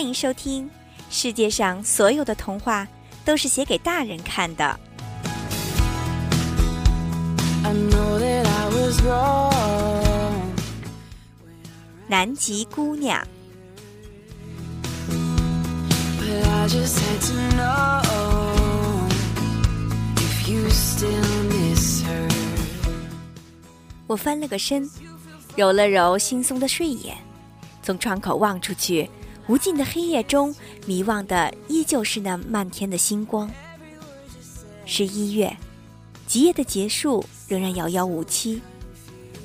欢迎收听。世界上所有的童话都是写给大人看的。南极姑娘。我翻了个身，揉了揉惺忪的睡眼，从窗口望出去，无尽的黑夜中，迷望的依旧是那漫天的星光。十一月，极夜的结束仍然遥遥无期。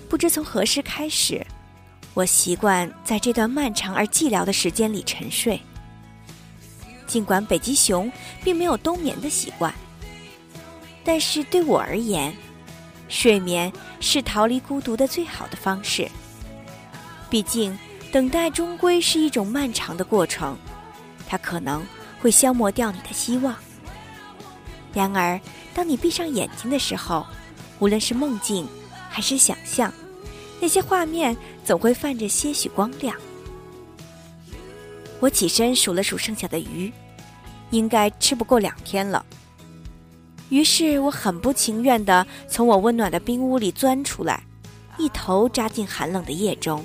不知从何时开始，我习惯在这段漫长而寂寥的时间里沉睡。尽管北极熊并没有冬眠的习惯，但是对我而言，睡眠是逃离孤独的最好的方式。毕竟，等待终归是一种漫长的过程，它可能会消磨掉你的希望。然而，当你闭上眼睛的时候，无论是梦境还是想象，那些画面总会泛着些许光亮。我起身数了数剩下的鱼，应该吃不够两天了。于是我很不情愿地从我温暖的冰屋里钻出来，一头扎进寒冷的夜中，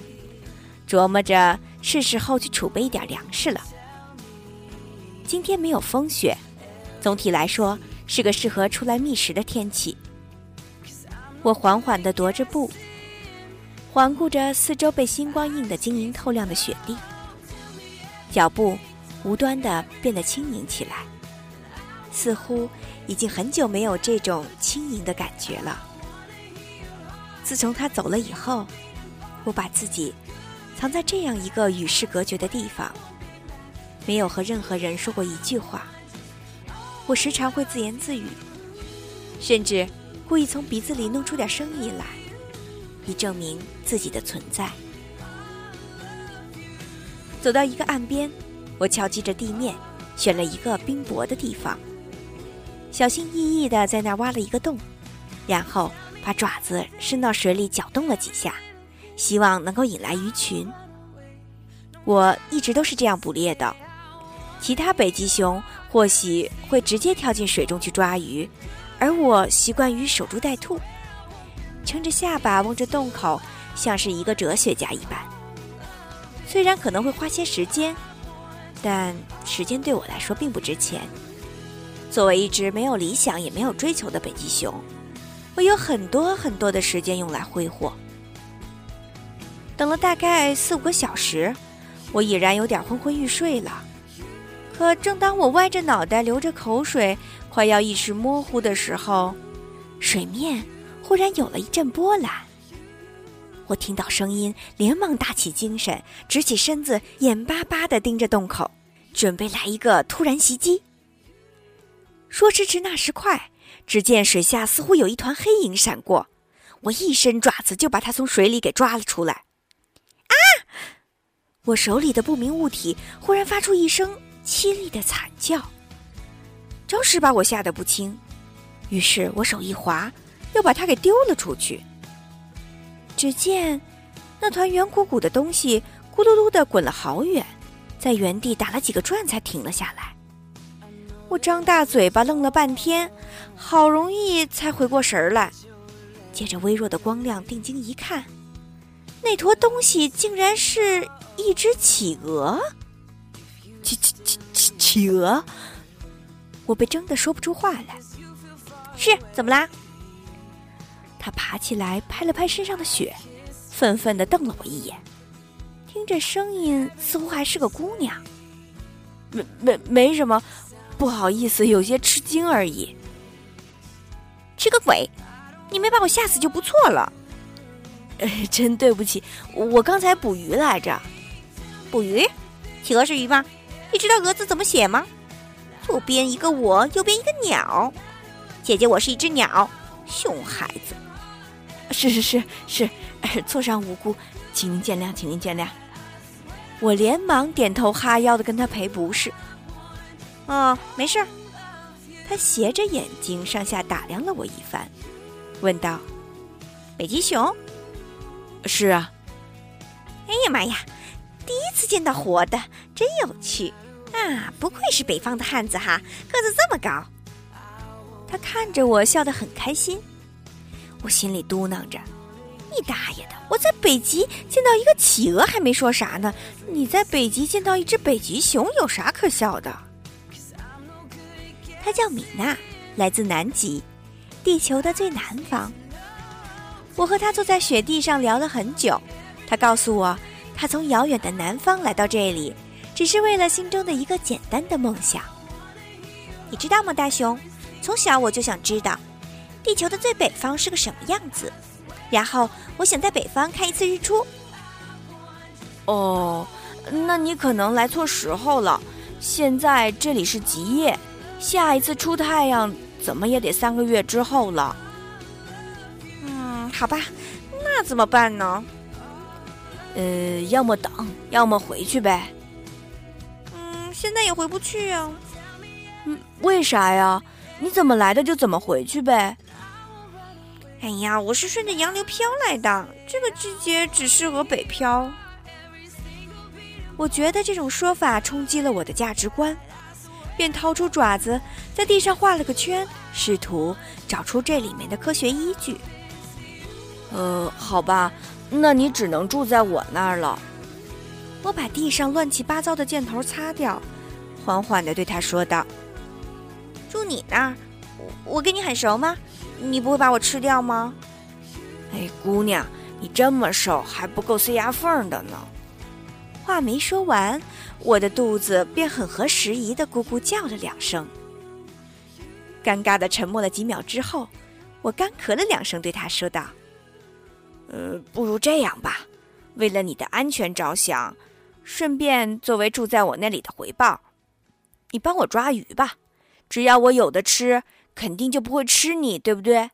琢磨着是时候去储备一点粮食了。今天没有风雪，总体来说是个适合出来觅食的天气。我缓缓地踱着步，环顾着四周被星光映得晶莹透亮的雪地。脚步无端的变得轻盈起来，似乎已经很久没有这种轻盈的感觉了。自从他走了以后，我把自己藏在这样一个与世隔绝的地方，没有和任何人说过一句话。我时常会自言自语，甚至故意从鼻子里弄出点声音来，以证明自己的存在。走到一个岸边，我敲击着地面，选了一个冰薄的地方，小心翼翼地在那儿挖了一个洞，然后把爪子伸到水里搅动了几下，希望能够引来鱼群。我一直都是这样捕猎的，其他北极熊或许会直接跳进水中去抓鱼，而我习惯于守株待兔，撑着下巴望着洞口，像是一个哲学家一般。虽然可能会花些时间，但时间对我来说并不值钱。作为一只没有理想也没有追求的北极熊，我有很多很多的时间用来挥霍。等了大概四五个小时，我已然有点昏昏欲睡了。可正当我歪着脑袋流着口水，快要意识模糊的时候，水面忽然有了一阵波澜。我听到声音，连忙打起精神，直起身子，眼巴巴地盯着洞口，准备来一个突然袭击。说时迟，那时快，只见水下似乎有一团黑影闪过，我一伸爪子就把它从水里给抓了出来。我手里的不明物体忽然发出一声凄厉的惨叫，着实把我吓得不轻。于是我手一滑，又把它给丢了出去。只见那团圆鼓鼓的东西咕噜噜的滚了好远，在原地打了几个转才停了下来。我张大嘴巴愣了半天，好容易才回过神儿来，借着微弱的光亮定睛一看，那坨东西竟然是一只企鹅。企企企企企鹅！我被怔得说不出话来。是怎么啦？他爬起来，拍了拍身上的雪，愤愤地瞪了我一眼。听这声音，似乎还是个姑娘。没没没什么，不好意思，有些吃惊而已。吃个鬼！你没把我吓死就不错了。哎，真对不起，我刚才捕鱼来着。捕鱼？企鹅是鱼吗？你知道“鹅”字怎么写吗？左边一个我，右边一个鸟。姐姐，我是一只鸟。熊孩子。是是是是，错上无辜，请您见谅，请您见谅。我连忙点头哈腰的跟他赔不是。哦，没事儿。他斜着眼睛上下打量了我一番，问道：“北极熊？”“是啊。”“哎呀妈呀，第一次见到活的，真有趣啊！不愧是北方的汉子哈，个子这么高。他看着我笑得很开心，我心里嘟囔着：“你大爷的！我在北极见到一个企鹅还没说啥呢，你在北极见到一只北极熊有啥可笑的？”他叫米娜，来自南极，地球的最南方。我和他坐在雪地上聊了很久，他告诉我，他从遥远的南方来到这里，只是为了心中的一个简单的梦想。你知道吗，大熊？从小我就想知道，地球的最北方是个什么样子，然后我想在北方看一次日出。哦，那你可能来错时候了。现在这里是极夜，下一次出太阳怎么也得三个月之后了。嗯，好吧，那怎么办呢？呃，要么等，要么回去呗。嗯，现在也回不去呀。嗯，为啥呀？你怎么来的就怎么回去呗。哎呀，我是顺着洋流飘来的，这个季节只适合北漂。我觉得这种说法冲击了我的价值观，便掏出爪子在地上画了个圈，试图找出这里面的科学依据。呃，好吧，那你只能住在我那儿了。我把地上乱七八糟的箭头擦掉，缓缓地对他说道。住你那儿，我我跟你很熟吗？你不会把我吃掉吗？哎，姑娘，你这么瘦还不够塞牙缝的呢。话没说完，我的肚子便很合时宜的咕咕叫了两声。尴尬的沉默了几秒之后，我干咳了两声，对他说道：“呃，不如这样吧，为了你的安全着想，顺便作为住在我那里的回报，你帮我抓鱼吧。”只要我有的吃，肯定就不会吃你，对不对？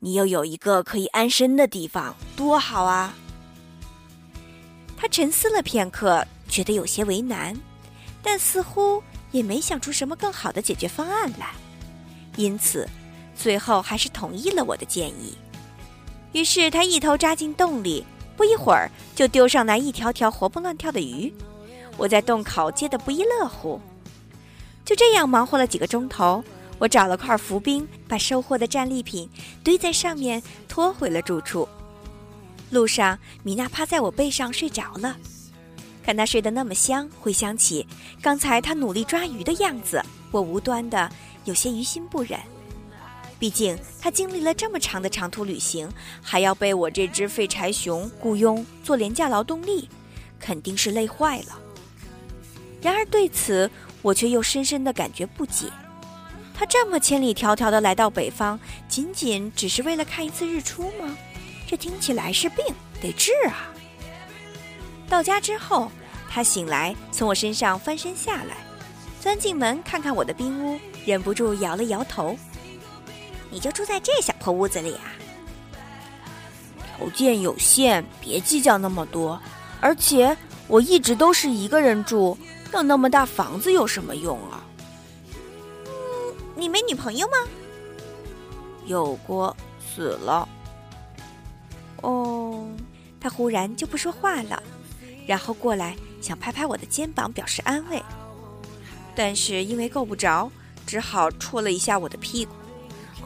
你又有一个可以安身的地方，多好啊！他沉思了片刻，觉得有些为难，但似乎也没想出什么更好的解决方案来，因此最后还是同意了我的建议。于是他一头扎进洞里，不一会儿就丢上来一条条活蹦乱跳的鱼，我在洞口接得不亦乐乎。就这样忙活了几个钟头，我找了块浮冰，把收获的战利品堆在上面，拖回了住处。路上，米娜趴在我背上睡着了。看她睡得那么香，回想起刚才她努力抓鱼的样子，我无端的有些于心不忍。毕竟他经历了这么长的长途旅行，还要被我这只废柴熊雇佣做廉价劳动力，肯定是累坏了。然而对此，我却又深深的感觉不解，他这么千里迢迢的来到北方，仅仅只是为了看一次日出吗？这听起来是病，得治啊！到家之后，他醒来，从我身上翻身下来，钻进门看看我的冰屋，忍不住摇了摇头：“你就住在这小破屋子里啊？条件有限，别计较那么多。而且我一直都是一个人住。”有那么大房子有什么用啊？嗯，你没女朋友吗？有过，死了。哦，他忽然就不说话了，然后过来想拍拍我的肩膀表示安慰，但是因为够不着，只好戳了一下我的屁股。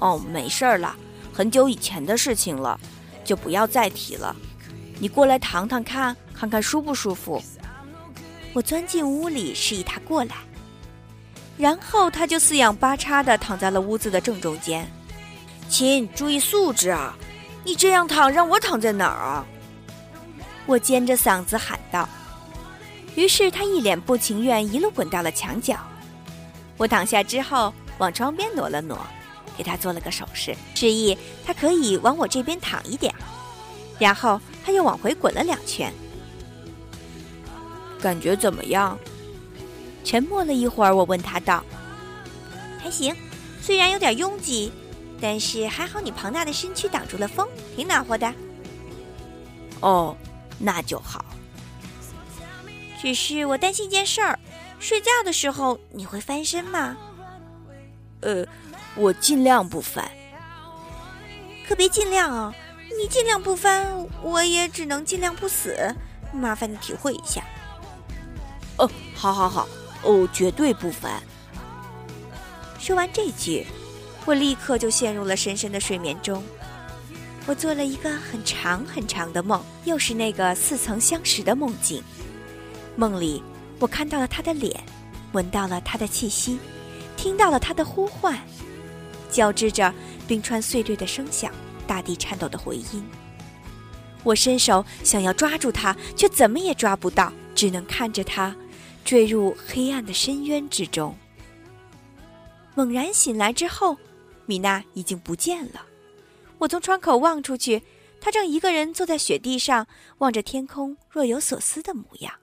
哦，没事儿了，很久以前的事情了，就不要再提了。你过来躺躺看，看看舒不舒服。我钻进屋里，示意他过来，然后他就四仰八叉的躺在了屋子的正中间。亲，注意素质啊！你这样躺，让我躺在哪儿啊？我尖着嗓子喊道。于是他一脸不情愿，一路滚到了墙角。我躺下之后，往窗边挪了挪，给他做了个手势，示意他可以往我这边躺一点。然后他又往回滚了两圈。感觉怎么样？沉默了一会儿，我问他道：“还行，虽然有点拥挤，但是还好你庞大的身躯挡住了风，挺暖和的。”哦，那就好。只是我担心一件事儿，睡觉的时候你会翻身吗？呃，我尽量不翻。可别尽量啊！你尽量不翻，我也只能尽量不死。麻烦你体会一下。哦好好好，哦，绝对不翻。说完这句，我立刻就陷入了深深的睡眠中。我做了一个很长很长的梦，又是那个似曾相识的梦境。梦里，我看到了他的脸，闻到了他的气息，听到了他的呼唤，交织着冰川碎裂的声响，大地颤抖的回音。我伸手想要抓住他，却怎么也抓不到，只能看着他坠入黑暗的深渊之中。猛然醒来之后，米娜已经不见了。我从窗口望出去，她正一个人坐在雪地上，望着天空，若有所思的模样。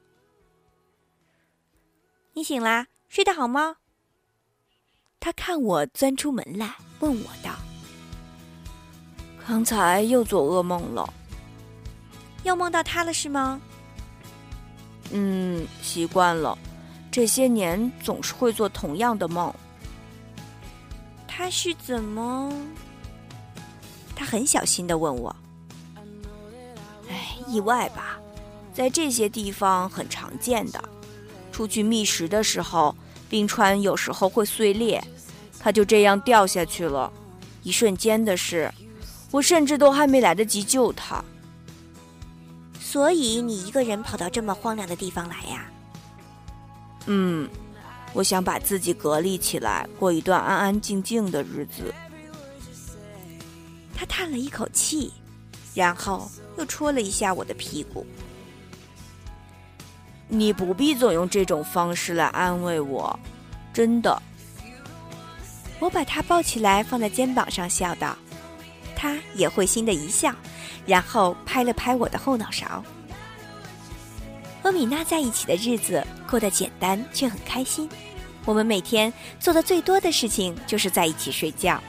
你醒啦？睡得好吗？他看我钻出门来，问我道：“刚才又做噩梦了，又梦到他了是吗？”“嗯，习惯了，这些年总是会做同样的梦。”他是怎么？他很小心的问我：“哎，意外吧，在这些地方很常见的。出去觅食的时候，冰川有时候会碎裂，他就这样掉下去了。一瞬间的事，我甚至都还没来得及救他。所以你一个人跑到这么荒凉的地方来呀？”嗯。我想把自己隔离起来，过一段安安静静的日子。他叹了一口气，然后又戳了一下我的屁股。你不必总用这种方式来安慰我，真的。我把他抱起来，放在肩膀上，笑道。他也会心的一笑，然后拍了拍我的后脑勺。和米娜在一起的日子过得简单，却很开心。我们每天做的最多的事情就是在一起睡觉，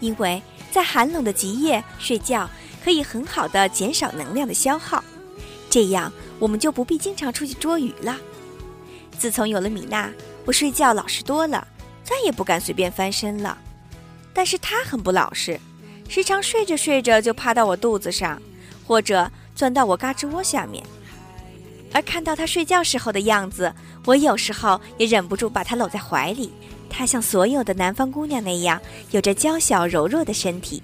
因为在寒冷的极夜睡觉可以很好的减少能量的消耗，这样我们就不必经常出去捉鱼了。自从有了米娜，我睡觉老实多了，再也不敢随便翻身了。但是她很不老实，时常睡着睡着就趴到我肚子上，或者钻到我嘎吱窝下面。而看到他睡觉时候的样子，我有时候也忍不住把他搂在怀里。他像所有的南方姑娘那样，有着娇小柔弱的身体，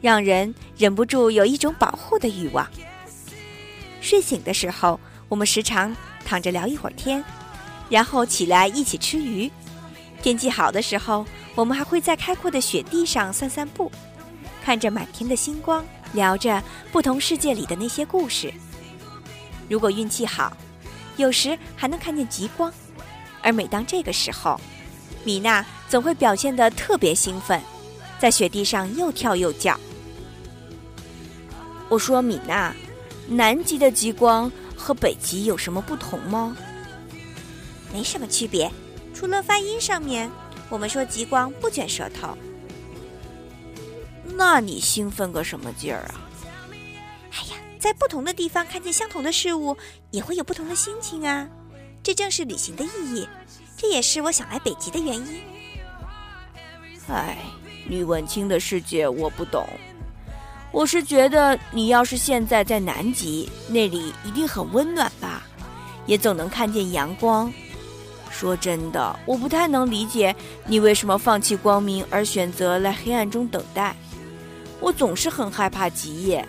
让人忍不住有一种保护的欲望。睡醒的时候，我们时常躺着聊一会儿天，然后起来一起吃鱼。天气好的时候，我们还会在开阔的雪地上散散步，看着满天的星光，聊着不同世界里的那些故事。如果运气好，有时还能看见极光，而每当这个时候，米娜总会表现得特别兴奋，在雪地上又跳又叫。我说：“米娜，南极的极光和北极有什么不同吗？”没什么区别，除了发音上面，我们说极光不卷舌头。那你兴奋个什么劲儿啊？哎呀在不同的地方看见相同的事物，也会有不同的心情啊！这正是旅行的意义，这也是我想来北极的原因。唉，吕文清的世界我不懂。我是觉得你要是现在在南极，那里一定很温暖吧，也总能看见阳光。说真的，我不太能理解你为什么放弃光明而选择来黑暗中等待。我总是很害怕极夜。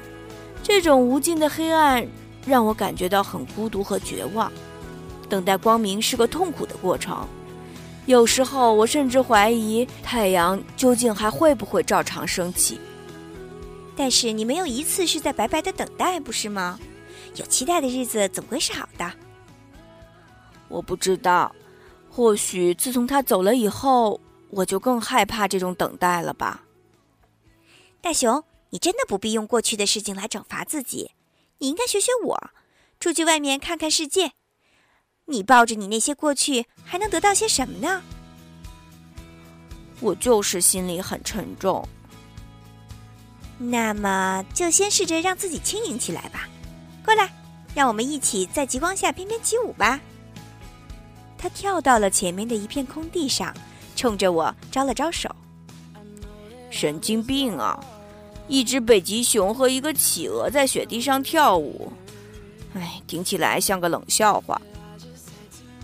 这种无尽的黑暗让我感觉到很孤独和绝望，等待光明是个痛苦的过程。有时候我甚至怀疑太阳究竟还会不会照常升起。但是你没有一次是在白白的等待，不是吗？有期待的日子总归是好的。我不知道，或许自从他走了以后，我就更害怕这种等待了吧。大熊。你真的不必用过去的事情来惩罚自己，你应该学学我，出去外面看看世界。你抱着你那些过去，还能得到些什么呢？我就是心里很沉重。那么，就先试着让自己轻盈起来吧。过来，让我们一起在极光下翩翩起舞吧。他跳到了前面的一片空地上，冲着我招了招手。神经病啊！一只北极熊和一个企鹅在雪地上跳舞，哎，听起来像个冷笑话。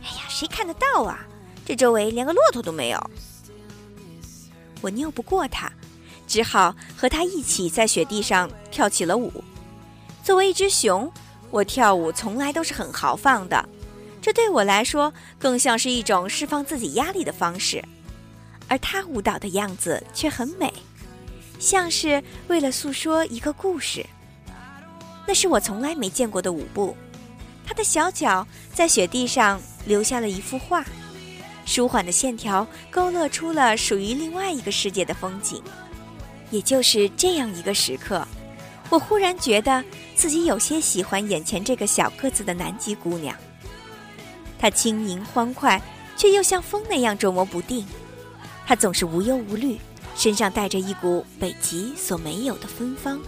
哎呀，谁看得到啊？这周围连个骆驼都没有。我拗不过他，只好和他一起在雪地上跳起了舞。作为一只熊，我跳舞从来都是很豪放的，这对我来说更像是一种释放自己压力的方式。而他舞蹈的样子却很美，像是为了诉说一个故事。那是我从来没见过的舞步，他的小脚在雪地上留下了一幅画，舒缓的线条勾勒出了属于另外一个世界的风景。也就是这样一个时刻，我忽然觉得自己有些喜欢眼前这个小个子的南极姑娘。她轻盈欢快，却又像风那样捉摸不定。她总是无忧无虑，身上带着一股北极所没有的芬芳。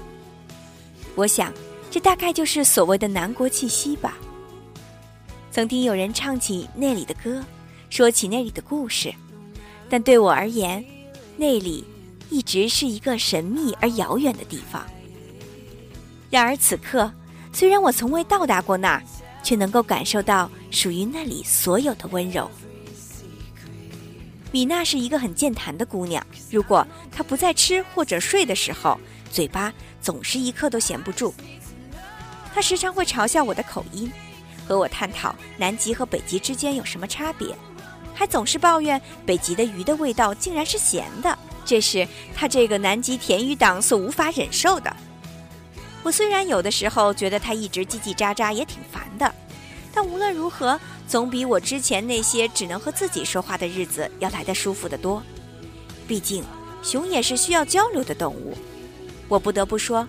我想。这大概就是所谓的南国气息吧。曾听有人唱起那里的歌，说起那里的故事，但对我而言，那里一直是一个神秘而遥远的地方。然而此刻，虽然我从未到达过那儿，却能够感受到属于那里所有的温柔。米娜是一个很健谈的姑娘，如果她不在吃或者睡的时候，嘴巴总是一刻都闲不住。她时常会嘲笑我的口音，和我探讨南极和北极之间有什么差别，还总是抱怨北极的鱼的味道竟然是咸的，这是她这个南极甜鱼党所无法忍受的。我虽然有的时候觉得他一直叽叽喳喳也挺烦的，但无论如何，总比我之前那些只能和自己说话的日子要来得舒服得多。毕竟，熊也是需要交流的动物。我不得不说。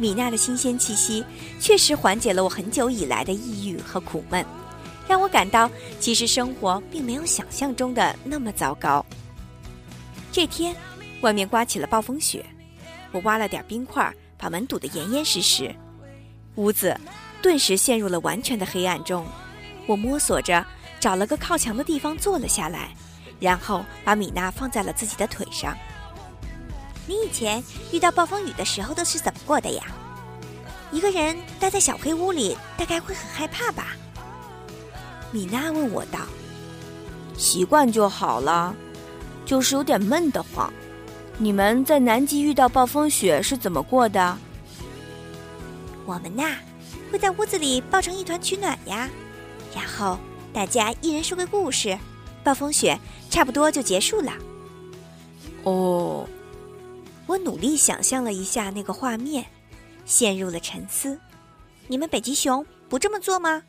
米娜的新鲜气息确实缓解了我很久以来的抑郁和苦闷，让我感到其实生活并没有想象中的那么糟糕。这天，外面刮起了暴风雪，我挖了点冰块，把门堵得严严实实，屋子顿时陷入了完全的黑暗中。我摸索着找了个靠墙的地方坐了下来，然后把米娜放在了自己的腿上。你以前遇到暴风雨的时候都是怎么过的呀？一个人待在小黑屋里，大概会很害怕吧？米娜问我道。习惯就好了，就是有点闷得慌。你们在南极遇到暴风雪是怎么过的？我们呐，会在屋子里抱成一团取暖呀，然后大家一人说个故事，暴风雪差不多就结束了。哦。我努力想象了一下那个画面，陷入了沉思。你们北极熊不这么做吗？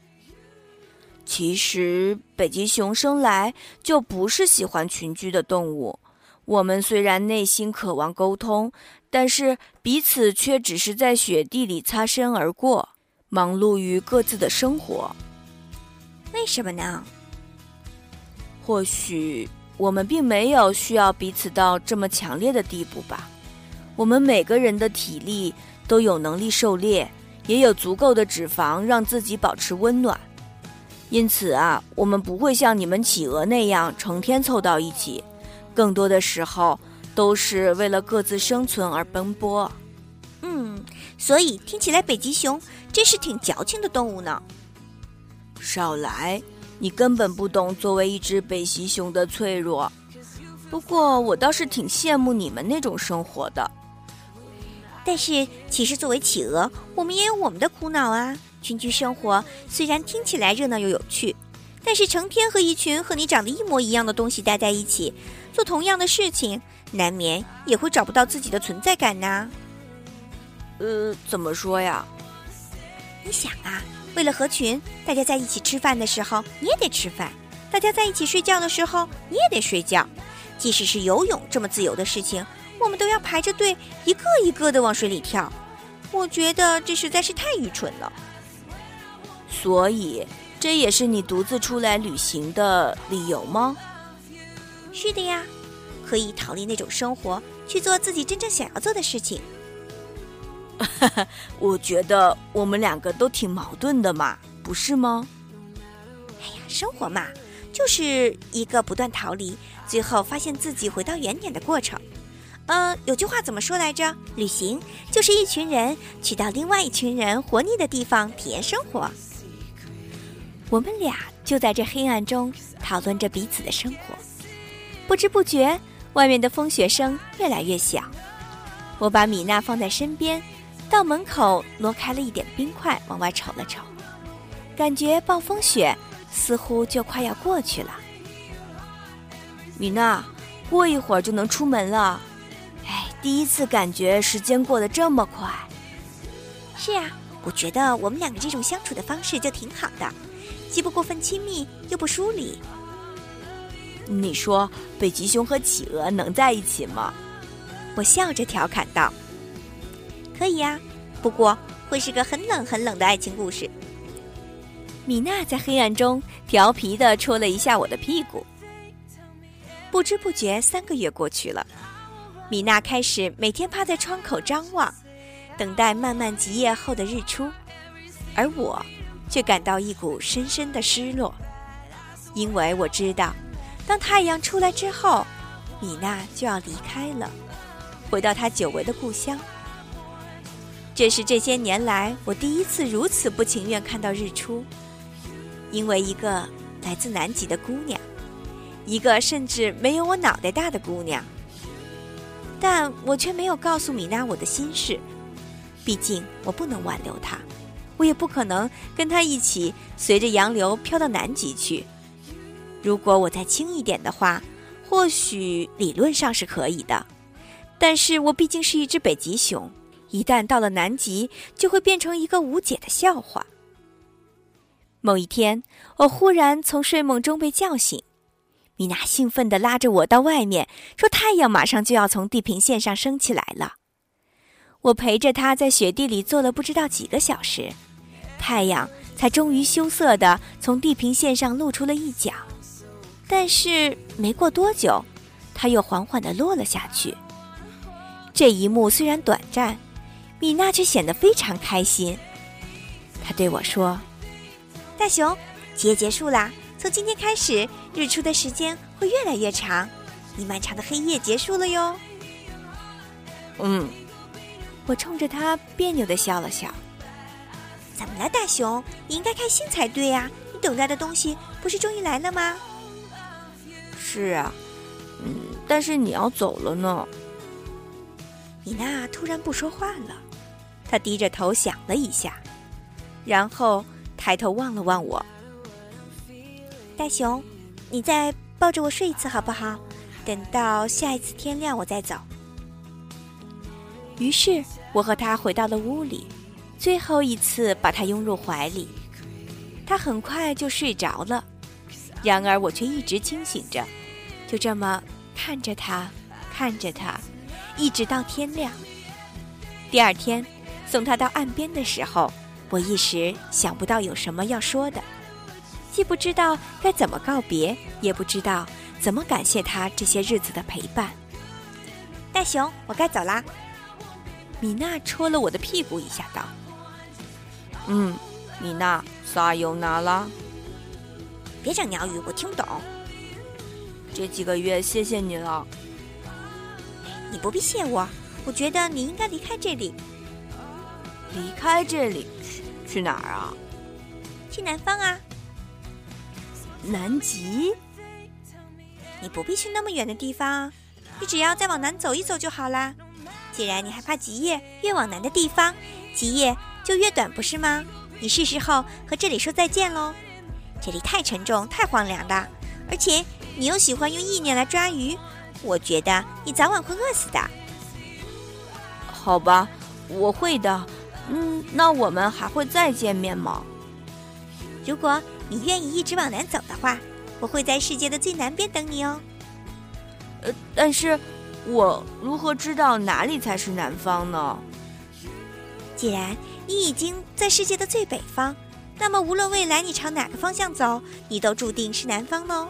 其实，北极熊生来就不是喜欢群居的动物。我们虽然内心渴望沟通，但是彼此却只是在雪地里擦身而过，忙碌于各自的生活。为什么呢？或许我们并没有需要彼此到这么强烈的地步吧。我们每个人的体力都有能力狩猎，也有足够的脂肪让自己保持温暖，因此啊，我们不会像你们企鹅那样成天凑到一起，更多的时候都是为了各自生存而奔波。嗯，所以听起来北极熊真是挺矫情的动物呢。少来，你根本不懂作为一只北极熊的脆弱。不过我倒是挺羡慕你们那种生活的。但是，其实作为企鹅，我们也有我们的苦恼啊。群居生活虽然听起来热闹又有趣，但是成天和一群和你长得一模一样的东西待在一起，做同样的事情，难免也会找不到自己的存在感呐。呃，怎么说呀？你想啊，为了合群，大家在一起吃饭的时候你也得吃饭，大家在一起睡觉的时候你也得睡觉，即使是游泳这么自由的事情。我们都要排着队，一个一个的往水里跳。我觉得这实在是太愚蠢了。所以，这也是你独自出来旅行的理由吗？是的呀，可以逃离那种生活，去做自己真正想要做的事情。我觉得我们两个都挺矛盾的嘛，不是吗？哎呀，生活嘛，就是一个不断逃离，最后发现自己回到原点的过程。嗯，有句话怎么说来着？旅行就是一群人去到另外一群人活腻的地方体验生活。我们俩就在这黑暗中讨论着彼此的生活，不知不觉，外面的风雪声越来越小。我把米娜放在身边，到门口挪开了一点冰块，往外瞅了瞅，感觉暴风雪似乎就快要过去了。米娜，过一会儿就能出门了。哎，第一次感觉时间过得这么快。是啊，我觉得我们两个这种相处的方式就挺好的。既不过分亲密，又不疏离。你说北极熊和企鹅能在一起吗？我笑着调侃道：“可以呀，不过会是个很冷很冷的爱情故事。”米娜在黑暗中调皮的戳了一下我的屁股。不知不觉，三个月过去了，米娜开始每天趴在窗口张望，等待漫漫极夜后的日出，而我。却感到一股深深的失落，因为我知道，当太阳出来之后，米娜就要离开了，回到她久违的故乡。这是这些年来我第一次如此不情愿看到日出，因为一个来自南极的姑娘，一个甚至没有我脑袋大的姑娘。但我却没有告诉米娜我的心事，毕竟我不能挽留她。我也不可能跟他一起随着洋流飘到南极去。如果我再轻一点的话，或许理论上是可以的。但是我毕竟是一只北极熊，一旦到了南极，就会变成一个无解的笑话。某一天，我忽然从睡梦中被叫醒，米娜兴奋地拉着我到外面，说：“太阳马上就要从地平线上升起来了。”我陪着她在雪地里坐了不知道几个小时。太阳才终于羞涩地从地平线上露出了一角，但是没过多久，它又缓缓地落了下去。这一幕虽然短暂，米娜却显得非常开心。她对我说：“大熊，节结束啦！从今天开始，日出的时间会越来越长，你漫长的黑夜结束了哟。”嗯，我冲着他别扭地笑了笑。怎么了，大熊？你应该开心才对呀！你等待的东西不是终于来了吗？是啊，嗯，但是你要走了呢。米娜突然不说话了，她低着头想了一下，然后抬头望了望我。大熊，你再抱着我睡一次好不好？等到下一次天亮我再走。于是我和他回到了屋里。最后一次把他拥入怀里，他很快就睡着了。然而我却一直清醒着，就这么看着他，看着他，一直到天亮。第二天送他到岸边的时候，我一时想不到有什么要说的，既不知道该怎么告别，也不知道怎么感谢他这些日子的陪伴。大熊，我该走啦。米娜戳了我的屁股一下，道。嗯，米娜，撒尤那拉。别讲鸟语，我听不懂。这几个月谢谢你了。你不必谢我，我觉得你应该离开这里。离开这里，去哪儿啊？去南方啊。南极？你不必去那么远的地方，你只要再往南走一走就好啦。既然你害怕极夜，越往南的地方，极夜。就越短，不是吗？你是时候和这里说再见喽。这里太沉重，太荒凉了，而且你又喜欢用意念来抓鱼，我觉得你早晚会饿死的。好吧，我会的。嗯，那我们还会再见面吗？如果你愿意一直往南走的话，我会在世界的最南边等你哦。呃，但是我如何知道哪里才是南方呢？既然你已经在世界的最北方，那么无论未来你朝哪个方向走，你都注定是南方喽。